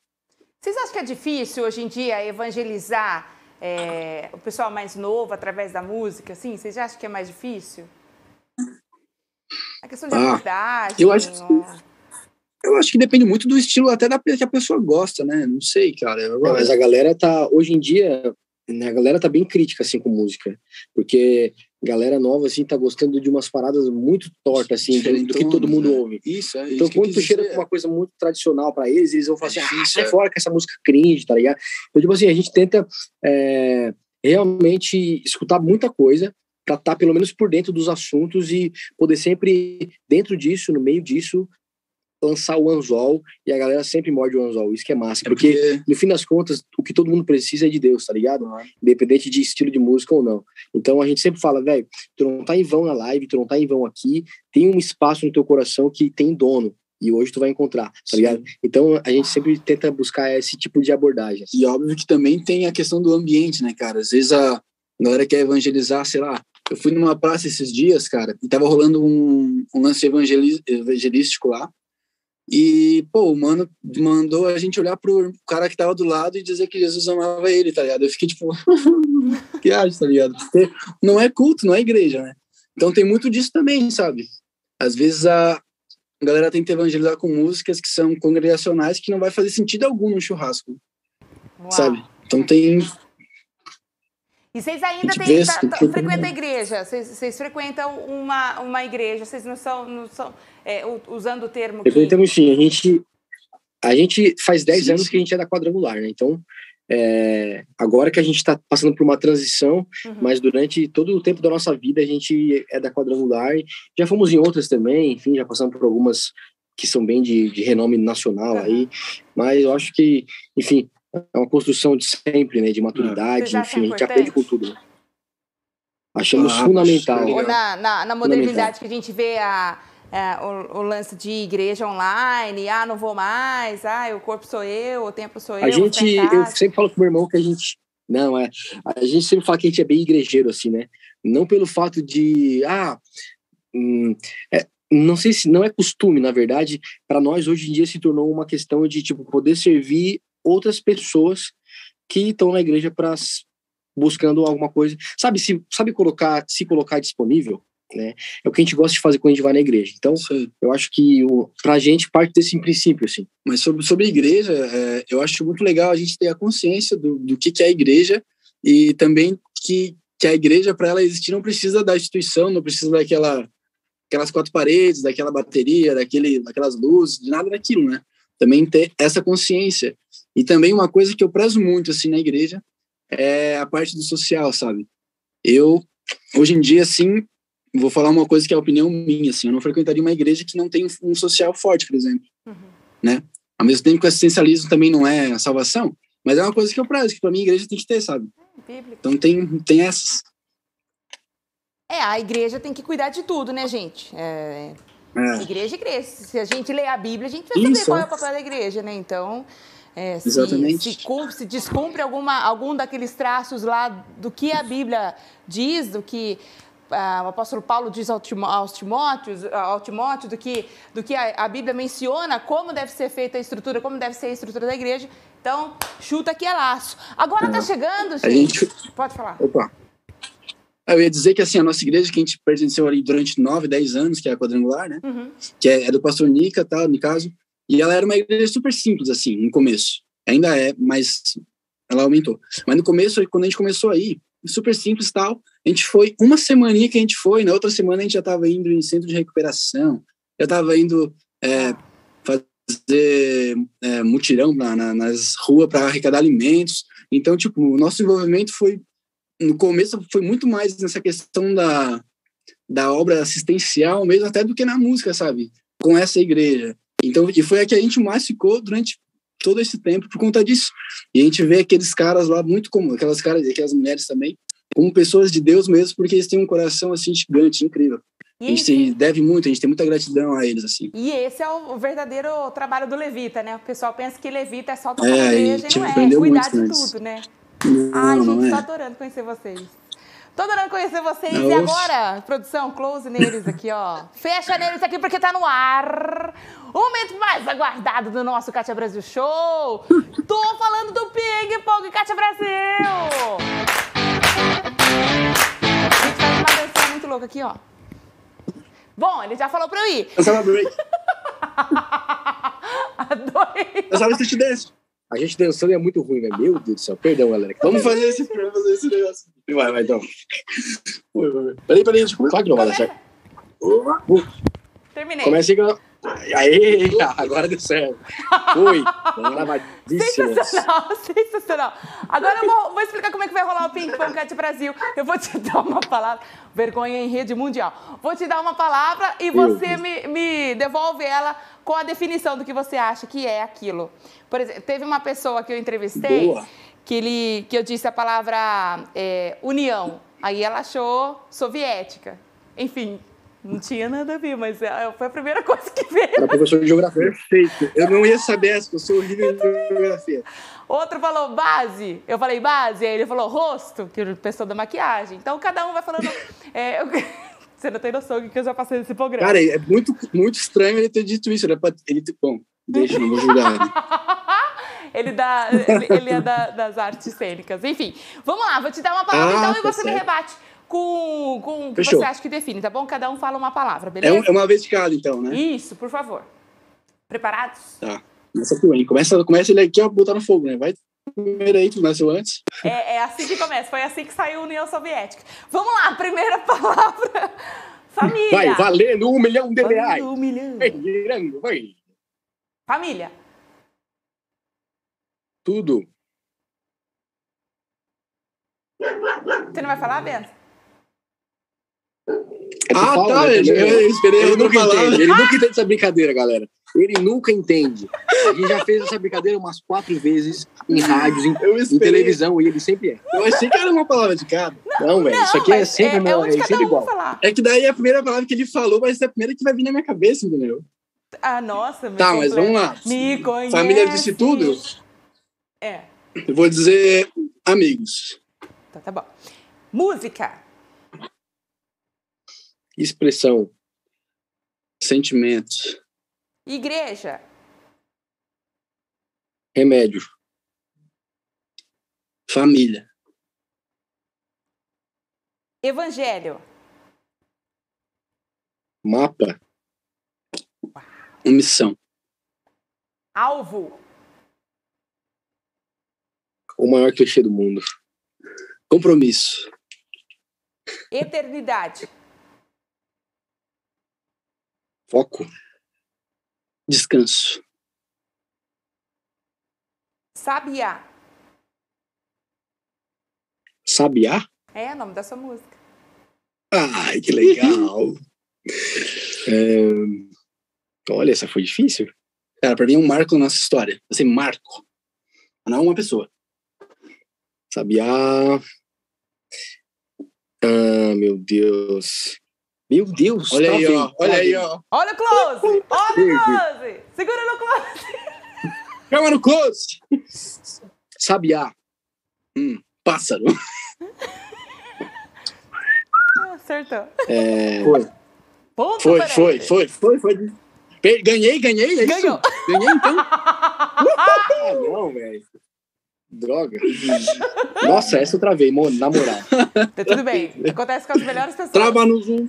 Vocês acham que é difícil hoje em dia evangelizar é, o pessoal mais novo através da música assim? Vocês acham que é mais difícil? A questão de ah, abordagem eu acho ou... eu acho que depende muito do estilo até da que a pessoa gosta né não sei cara eu... mas a galera tá hoje em dia né, a galera tá bem crítica assim com música porque galera nova, assim, tá gostando de umas paradas muito tortas, assim, do, do, que todo mundo né? ouve. Isso, é. Então, quando tu chega com uma coisa muito tradicional para eles, eles vão falar assim, ah, sai fora com essa música cringe, tá ligado? Então, tipo assim, a gente tenta é, realmente escutar muita coisa para estar tá, pelo menos por dentro dos assuntos e poder sempre, dentro disso, no meio disso, lançar o anzol e a galera sempre morde o anzol. Isso que é massa. É porque, porque, no fim das contas, o que todo mundo precisa é de Deus, tá ligado? Independente de estilo de música ou não. Então a gente sempre fala, velho, tu não tá em vão na live, tu não tá em vão aqui, tem um espaço no teu coração que tem dono. E hoje tu vai encontrar, tá ligado? Então a gente sempre tenta buscar esse tipo de abordagem. E óbvio que também tem a questão do ambiente, né, cara? Às vezes a galera quer evangelizar, sei lá, eu fui numa praça esses dias, cara, e tava rolando um, um lance evangelístico lá. E, pô, o mano mandou a gente olhar pro cara que tava do lado e dizer que Jesus amava ele, tá ligado? Eu fiquei tipo, que acha, tá ligado? Porque não é culto, não é igreja, né? Então tem muito disso também, sabe? Às vezes a galera tenta evangelizar com músicas que são congregacionais que não vai fazer sentido algum no churrasco, Uau. sabe? Então tem e vocês ainda têm, tá, tá, frequentam a igreja? Vocês, vocês, frequentam uma, uma igreja? Vocês não são, não são é, usando o termo que... Frequentamos sim. A gente, a gente faz 10 anos que a gente é da quadrangular, né? Então, é, agora que a gente está passando por uma transição, uhum. mas durante todo o tempo da nossa vida a gente é da quadrangular. Já fomos em outras também, enfim, já passamos por algumas que são bem de, de renome nacional uhum. aí, mas eu acho que, enfim, é uma construção de sempre, né? De maturidade, enfim, a gente aprende com tudo. Né? Achamos ah, fundamental. Ou na, na, na modernidade que a gente vê a, é, o, o, lance de igreja online, ah, não vou mais, ah, o corpo sou eu, o tempo sou eu. A gente, eu sempre falo com meu irmão que a gente, não, é, a gente sempre fala que a gente é bem igrejeiro, assim, né? Não pelo fato de, ah, hum, é, não sei se não é costume, na verdade, para nós hoje em dia se tornou uma questão de tipo poder servir outras pessoas que estão na igreja para buscando alguma coisa. Sabe, se sabe colocar, se colocar disponível, né? É o que a gente gosta de fazer quando a gente vai na igreja. Então, Sim. eu acho que o, pra gente parte desse princípio, assim. Mas sobre, sobre a igreja, é, eu acho muito legal a gente ter a consciência do, do que, que é a igreja e também que, que a igreja, para ela existir, não precisa da instituição, não precisa daquela aquelas quatro paredes, daquela bateria, daquele, daquelas luzes, de nada daquilo, né? Também ter essa consciência e também uma coisa que eu prezo muito assim na igreja é a parte do social, sabe? Eu hoje em dia assim, vou falar uma coisa que é a opinião minha assim, eu não frequentaria uma igreja que não tem um social forte, por exemplo. Uhum. Né? Ao mesmo tempo que o assistencialismo também não é a salvação, mas é uma coisa que eu prezo, que para mim a igreja tem que ter, sabe? É, então tem tem essas. É, a igreja tem que cuidar de tudo, né, gente? É, é. Igreja, igreja. Se a gente ler a Bíblia, a gente vai saber Isso, qual é o papel da igreja, né? Então, é, se, Exatamente. Se, cumpre, se descumpre alguma, algum daqueles traços lá do que a Bíblia diz, do que ah, o apóstolo Paulo diz ao Timóteo, ao Timóteo do que, do que a, a, Bíblia menciona, como deve ser feita a estrutura, como deve ser a estrutura da igreja. Então, chuta aqui é laço. Agora está é. chegando, gente. gente. Pode falar. Opa. Eu ia dizer que assim, a nossa igreja, que a gente pertenceu ali durante nove, dez anos, que é a quadrangular, né? Uhum. Que é, é, do pastor Nica, tá, no caso. E ela era uma igreja super simples, assim, no começo. Ainda é, mas ela aumentou. Mas no começo, quando a gente começou aí, super simples tal, a gente foi, uma semaninha que a gente foi, na outra semana a gente já estava indo em centro de recuperação, já estava indo é, fazer é, mutirão na, na, nas ruas para arrecadar alimentos. Então, tipo, o nosso envolvimento foi, no começo, foi muito mais nessa questão da, da obra assistencial mesmo, até do que na música, sabe? com essa igreja. Então, e foi a que a gente mais ficou durante todo esse tempo por conta disso. E a gente vê aqueles caras lá muito como aquelas caras, aquelas mulheres também, como pessoas de Deus mesmo, porque eles têm um coração assim gigante, incrível. E a gente tem, deve muito, a gente tem muita gratidão a eles, assim. E esse é o verdadeiro trabalho do levita, né? O pessoal pensa que levita é só tocar é, igreja e não é, cuidar de tudo, né? Não, Ai, gente, é. tô adorando conhecer vocês. Tô adorando conhecer vocês. Não, e agora, produção, close neles aqui, ó. Fecha neles aqui porque tá no ar. O momento mais aguardado do nosso Cátia Brasil Show. Tô falando do Ping Pong Cátia Brasil. A gente faz uma dança muito louca aqui, ó. Bom, ele já falou pra eu ir. Dançava break. Adorei. Dançava street dance. A gente dançando é muito ruim, né? Meu Deus do céu. Perdão, galera. Vamos fazer esse, vamos fazer esse negócio. Vai, vai, então. Peraí, peraí. Claro que não vai dar certo. Terminei. Comece aí. Agora deu certo. Foi. sensacional, sensacional. Agora eu vou, vou, explicar como é que vai rolar o Ping Pong Cat Brasil. Eu vou te dar uma palavra. Vergonha em rede mundial. Vou te dar uma palavra e você me, me devolve ela com a definição do que você acha que é aquilo. Por exemplo, teve uma pessoa que eu entrevistei Boa. que, ele, que eu disse a palavra é, união. Aí ela achou soviética. Enfim, não tinha nada a ver, mas é, foi a primeira coisa que veio. Era professor de geografia. Perfeito. Eu não ia saber essa, eu sou horrível em geografia. Outro falou base, eu falei base, aí ele falou rosto, que é a pessoa da maquiagem. Então cada um vai falando. É, eu... Você não tem noção que eu já passei nesse programa. Cara, é muito, muito estranho ele ter dito isso. Ele, é pra, ele bom, deixa, não vou julgar ele. ele, dá, ele, ele é da, das artes cênicas. Enfim, vamos lá, vou te dar uma palavra ah, então tá e você certo. me rebate com, com o que Fechou. você acha que define, tá bom? Cada um fala uma palavra, beleza? É, é uma vez de cada, então, né? Isso, por favor. Preparados? Tá. Começa tu, hein? Começa, começa ele aqui, ó, botar no fogo, né? Vai primeiro aí, tu nasceu antes. É, é assim que começa, foi assim que saiu a União Soviética. Vamos lá, primeira palavra. Família. Vai, valendo um milhão de valendo reais. um milhão. Vai, girando, vai. Família. Tudo. Você não vai falar, Bento? É ah, fala, tá. Né, eu, esperei ele nunca entende. Ele nunca entende essa brincadeira, galera. Ele nunca entende. A gente já fez essa brincadeira umas quatro vezes em rádios, em, em televisão, e ele sempre é. Eu achei que era uma palavra de cada. Não, velho. Isso aqui é sempre, é, é, é sempre igual. Falar. É que daí é a primeira palavra que ele falou, mas é a primeira que vai vir na minha cabeça, entendeu? Ah, nossa. Tá, mas vamos lá. Me conhece. Família disse tudo? É. Eu vou dizer amigos. Tá, tá bom. Música. Expressão. Sentimentos. Igreja. Remédio. Família. Evangelho. Mapa. Missão. Alvo. O maior clichê do mundo. Compromisso. Eternidade. Foco. Descanso. Sabiá. Sabiá? É o nome da sua música. Ai, que legal. é... Olha, essa foi difícil. Cara, pra mim é um marco na nossa história. Assim, marco. Não uma pessoa. Sabiá. Ah, meu Deus. Meu Deus, olha tá aí, ó. Olha tá aí, ó. Olha o close! Olha o close! Segura no close! Calma no close! Sabiá. Hum, pássaro. Acertou. É... Foi. Ponto foi, foi, foi, foi, foi, Ganhei, ganhei, é Ganhou. isso? Ganhei, então. ah, não, velho. Droga. Nossa, essa eu travei, mano, na moral. Tá tudo bem. Acontece com as melhores pessoas. Trava no Zoom.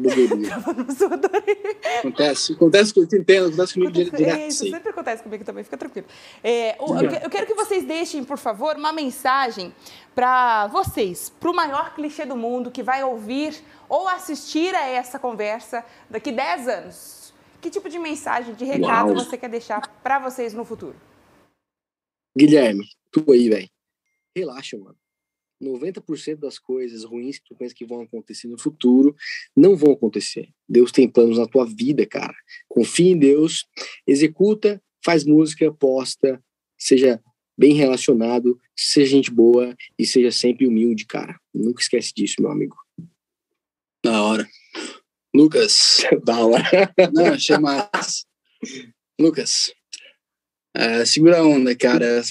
acontece, acontece, eu entendo, acontece comigo acontece, direto. É, isso sempre acontece comigo também, fica tranquilo. É, eu, quero que vocês deixem, por favor, uma mensagem para vocês, para o maior clichê do mundo que vai ouvir ou assistir a essa conversa daqui 10 anos. Que tipo de mensagem, de recado Uau. você quer deixar para vocês no futuro? Guilherme, tu aí, velho. Relaxa, mano. 90% das coisas ruins que tu pensa que vão acontecer no futuro não vão acontecer. Deus tem planos na tua vida, cara. Confia em Deus, executa, faz música, posta, seja bem relacionado, seja gente boa e seja sempre humilde, cara. Nunca esquece disso, meu amigo. Da hora. Lucas. da hora. Não, chama. Lucas. É, segura a onda, cara.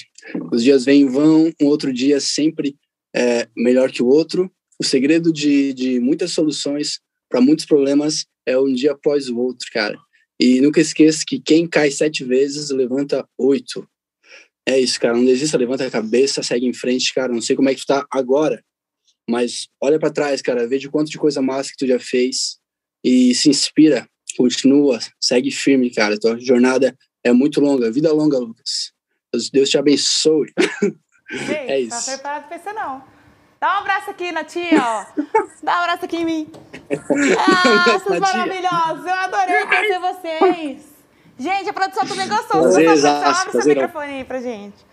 Os dias vêm e vão, um outro dia sempre é melhor que o outro. O segredo de, de muitas soluções para muitos problemas é um dia após o outro, cara. E nunca esqueça que quem cai sete vezes levanta oito. É isso, cara. Não desista, levanta a cabeça, segue em frente, cara. Não sei como é que tu tá agora, mas olha para trás, cara. Vê de quanto de coisa massa que tu já fez e se inspira. Continua, segue firme, cara. Tua jornada é muito longa. Vida longa, Lucas. Deus te abençoe. Gente, é isso. Não tá preparado pra isso, não. Dá um abraço aqui na tia, ó. Dá um abraço aqui em mim. Ah, vocês maravilhosos. Eu adorei conhecer vocês. Gente, a produção também gostou. Prazer, Abre seu microfone aí pra gente.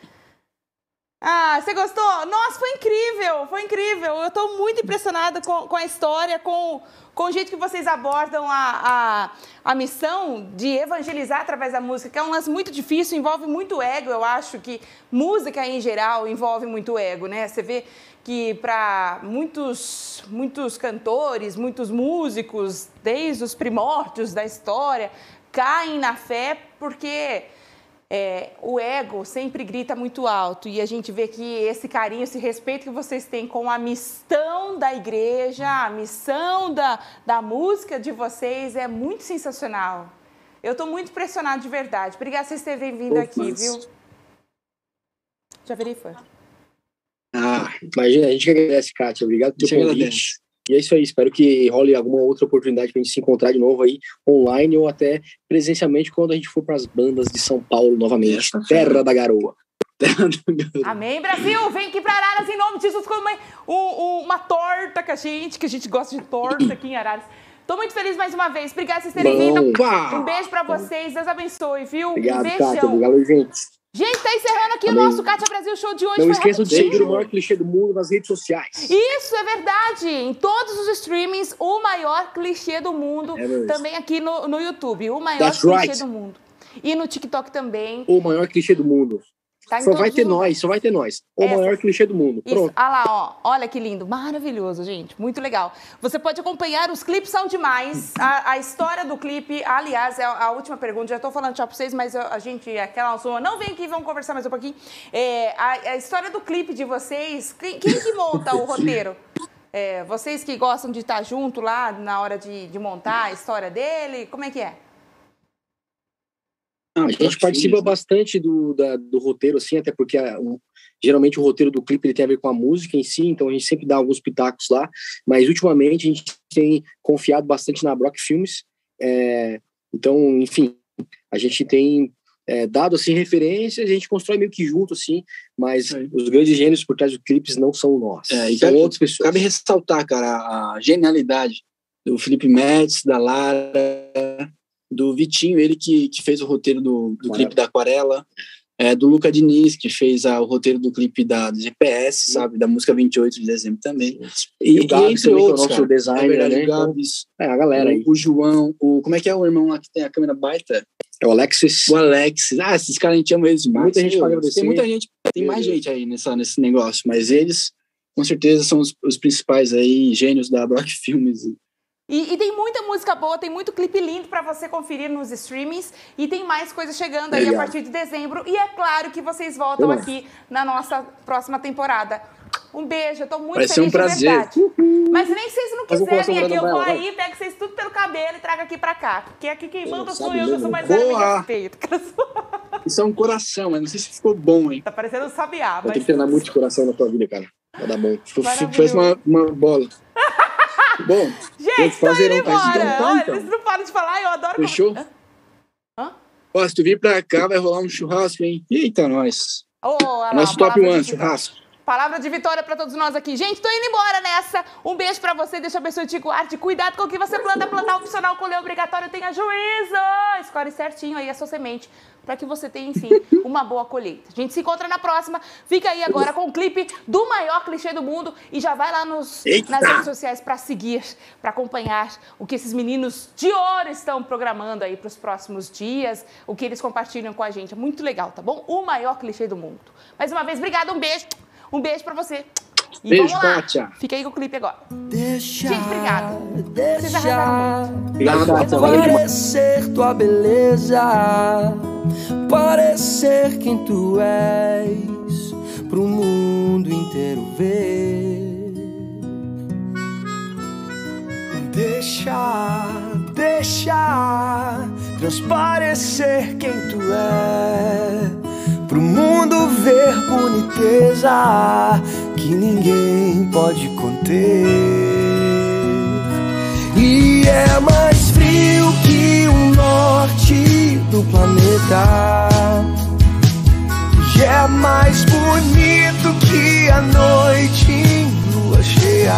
Ah, você gostou? Nossa, foi incrível, foi incrível. Eu estou muito impressionada com, com a história, com, com o jeito que vocês abordam a, a, a missão de evangelizar através da música, que é um lance muito difícil, envolve muito ego. Eu acho que música em geral envolve muito ego, né? Você vê que para muitos, muitos cantores, muitos músicos, desde os primórdios da história, caem na fé porque é, o ego sempre grita muito alto e a gente vê que esse carinho, esse respeito que vocês têm com a missão da igreja, a missão da, da música de vocês é muito sensacional. Eu estou muito impressionado de verdade. Obrigada por vocês terem vindo aqui, viu? Já virei fã. Ah, imagina, a gente que agradece, Kátia. Obrigado pelo convite. E é isso aí, espero que role alguma outra oportunidade para a gente se encontrar de novo aí, online ou até presencialmente, quando a gente for para as bandas de São Paulo novamente. Terra da Garoa. Amém, Brasil! Vem aqui para Araras em nome de Jesus com uma, um, uma torta que a gente, que a gente gosta de torta aqui em Araras. Tô muito feliz mais uma vez. Obrigada por vocês terem vindo. Um beijo para vocês. Deus abençoe, viu? Obrigado, um beijão. Obrigado, gente. Gente, tá encerrando aqui Amém. o nosso Cátia Brasil Show de hoje. Não esqueça de seguir o maior clichê do mundo nas redes sociais. Isso é verdade. Em todos os streamings, o maior clichê do mundo. É também aqui no, no YouTube. O maior That's clichê right. do mundo. E no TikTok também. O maior clichê do mundo. Tá só vai ter nós, só vai ter nós. O Essa. maior clichê do mundo. Pronto. Ah lá, ó. Olha que lindo. Maravilhoso, gente. Muito legal. Você pode acompanhar, os clipes são demais. A, a história do clipe, aliás, é a, última pergunta. Já estou falando tchau para vocês, mas a gente, aquela sua, não vem aqui, vamos conversar mais um pouquinho. É, a, a, história do clipe de vocês, quem, quem que monta o roteiro? É, vocês que gostam de estar junto lá na hora de, de montar a história dele, como é que é? A gente participa bastante do, da, do roteiro, assim, até porque a, um, geralmente o roteiro do clipe ele tem a ver com a música em si, então a gente sempre dá alguns pitacos lá, mas ultimamente a gente tem confiado bastante na Brock Filmes, é, então, enfim, a gente tem é, dado assim referências, a gente constrói meio que junto assim, mas é. os grandes gênios por trás dos clipes não são nós, é, são cabe, outras pessoas. Cabe ressaltar, cara, a genialidade do Felipe Metz, da Lara, do Vitinho, ele que, que fez o roteiro do, do clipe da Aquarela, é, do Luca Diniz, que fez a, o roteiro do clipe da do GPS, sabe, da música 28 de dezembro também. E, e, o Gabs, e entre outros, o nosso designer, é verdade, né? o Gabs, é, a galera aí. O, o, João, o, como é que é o irmão lá que tem a câmera baita? É o Alexis. O Alexis. Ah, esses caras a gente ama eles demais. Muita gente paga Tem muita gente, tem mais gente aí nessa, nesse negócio, mas eles, com certeza, são os, os principais aí, gênios da Brock Filmes. E, e, tem muita música boa, tem muito clipe lindo para você conferir nos streamings e tem mais coisas chegando aí Legal. a partir de dezembro. E é claro que vocês voltam aqui na nossa próxima temporada. Um beijo, eu tô muito Vai feliz ser um prazer. Mas nem se vocês não quiserem aqui, eu vou aí, pego vocês tudo pelo cabelo e trago aqui pra cá. Porque aqui quem manda sou eu, que eu sou mais velha a respeito. Isso é um coração, mas não sei se ficou bom, hein? Tá parecendo um sabiá. Mas... Tem que treinar muito de coração na tua vida, cara. Vai dar bom. Faz uma, uma bola. Bom, gente, fazer um embora. Então, Olha, eles não param de falar, eu adoro. Fechou? Como... Hã? Ó, se tu vir pra cá, vai rolar um churrasco, hein? Eita, nós. Oh, Nosso top one, churrasco. Palavra de vitória para todos nós aqui. Gente, tô indo embora nessa. Um beijo para você, Deixa a pessoa te guarde. Cuidado com o que você planta, plantar opcional, colher obrigatório, tenha juízo. Escolhe certinho aí a sua semente para que você tenha, enfim, uma boa colheita. A gente se encontra na próxima. Fica aí agora com o clipe do maior clichê do mundo e já vai lá nos, nas redes sociais para seguir, para acompanhar o que esses meninos de ouro estão programando aí para os próximos dias, o que eles compartilham com a gente. É muito legal, tá bom? O maior clichê do mundo. Mais uma vez, obrigada, um beijo. Um beijo para você. E Beijo, vamos lá. Kátia. Fica aí com o clipe agora. Deixa, Gente, obrigada. Deixa Vocês arrasaram muito. Obrigado, Parecer tua beleza, parecer quem tu és, pro mundo inteiro ver. Deixa, deixa transparecer quem tu é pro mundo ver boniteza que ninguém pode conter. E é mais frio que o norte do planeta. E é mais bonito que a noite em lua cheia.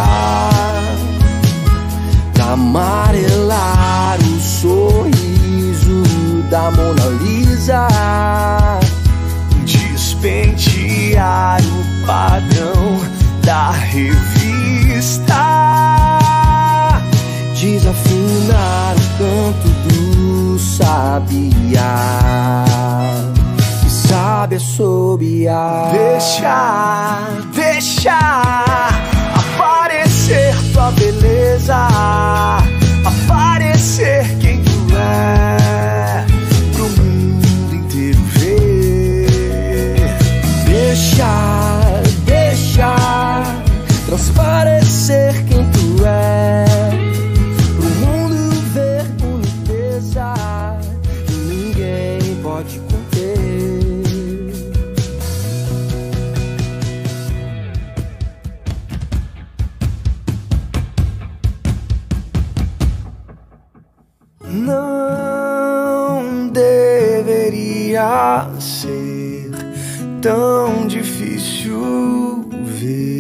Pra amarelar o sorriso da Mona Lisa pentear o padrão da revista, desafinar o canto do sabiá. Que sabe assobiar. Deixa, deixa aparecer tua beleza, deveria ser tão difícil ver.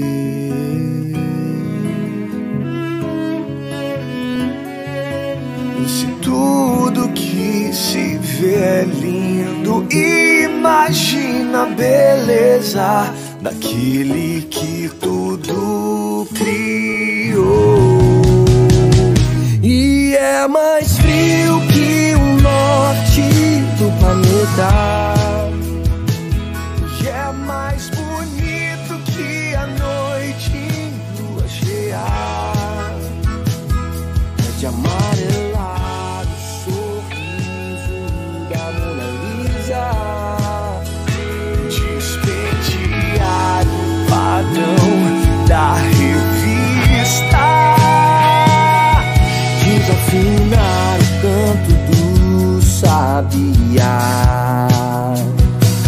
Se tudo que se vê é lindo, imagina a beleza daquele que tudo criou. E é mais frio que o norte do planeta.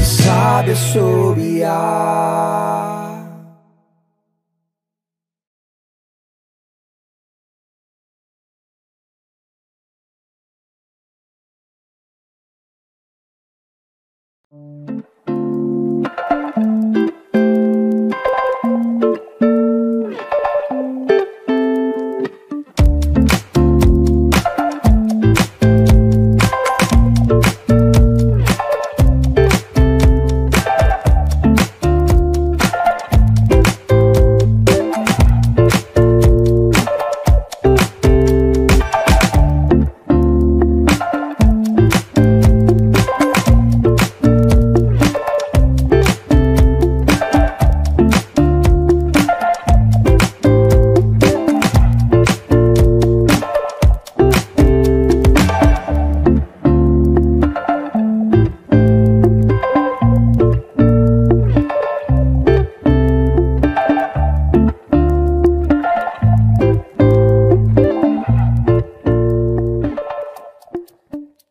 Sabe assobiar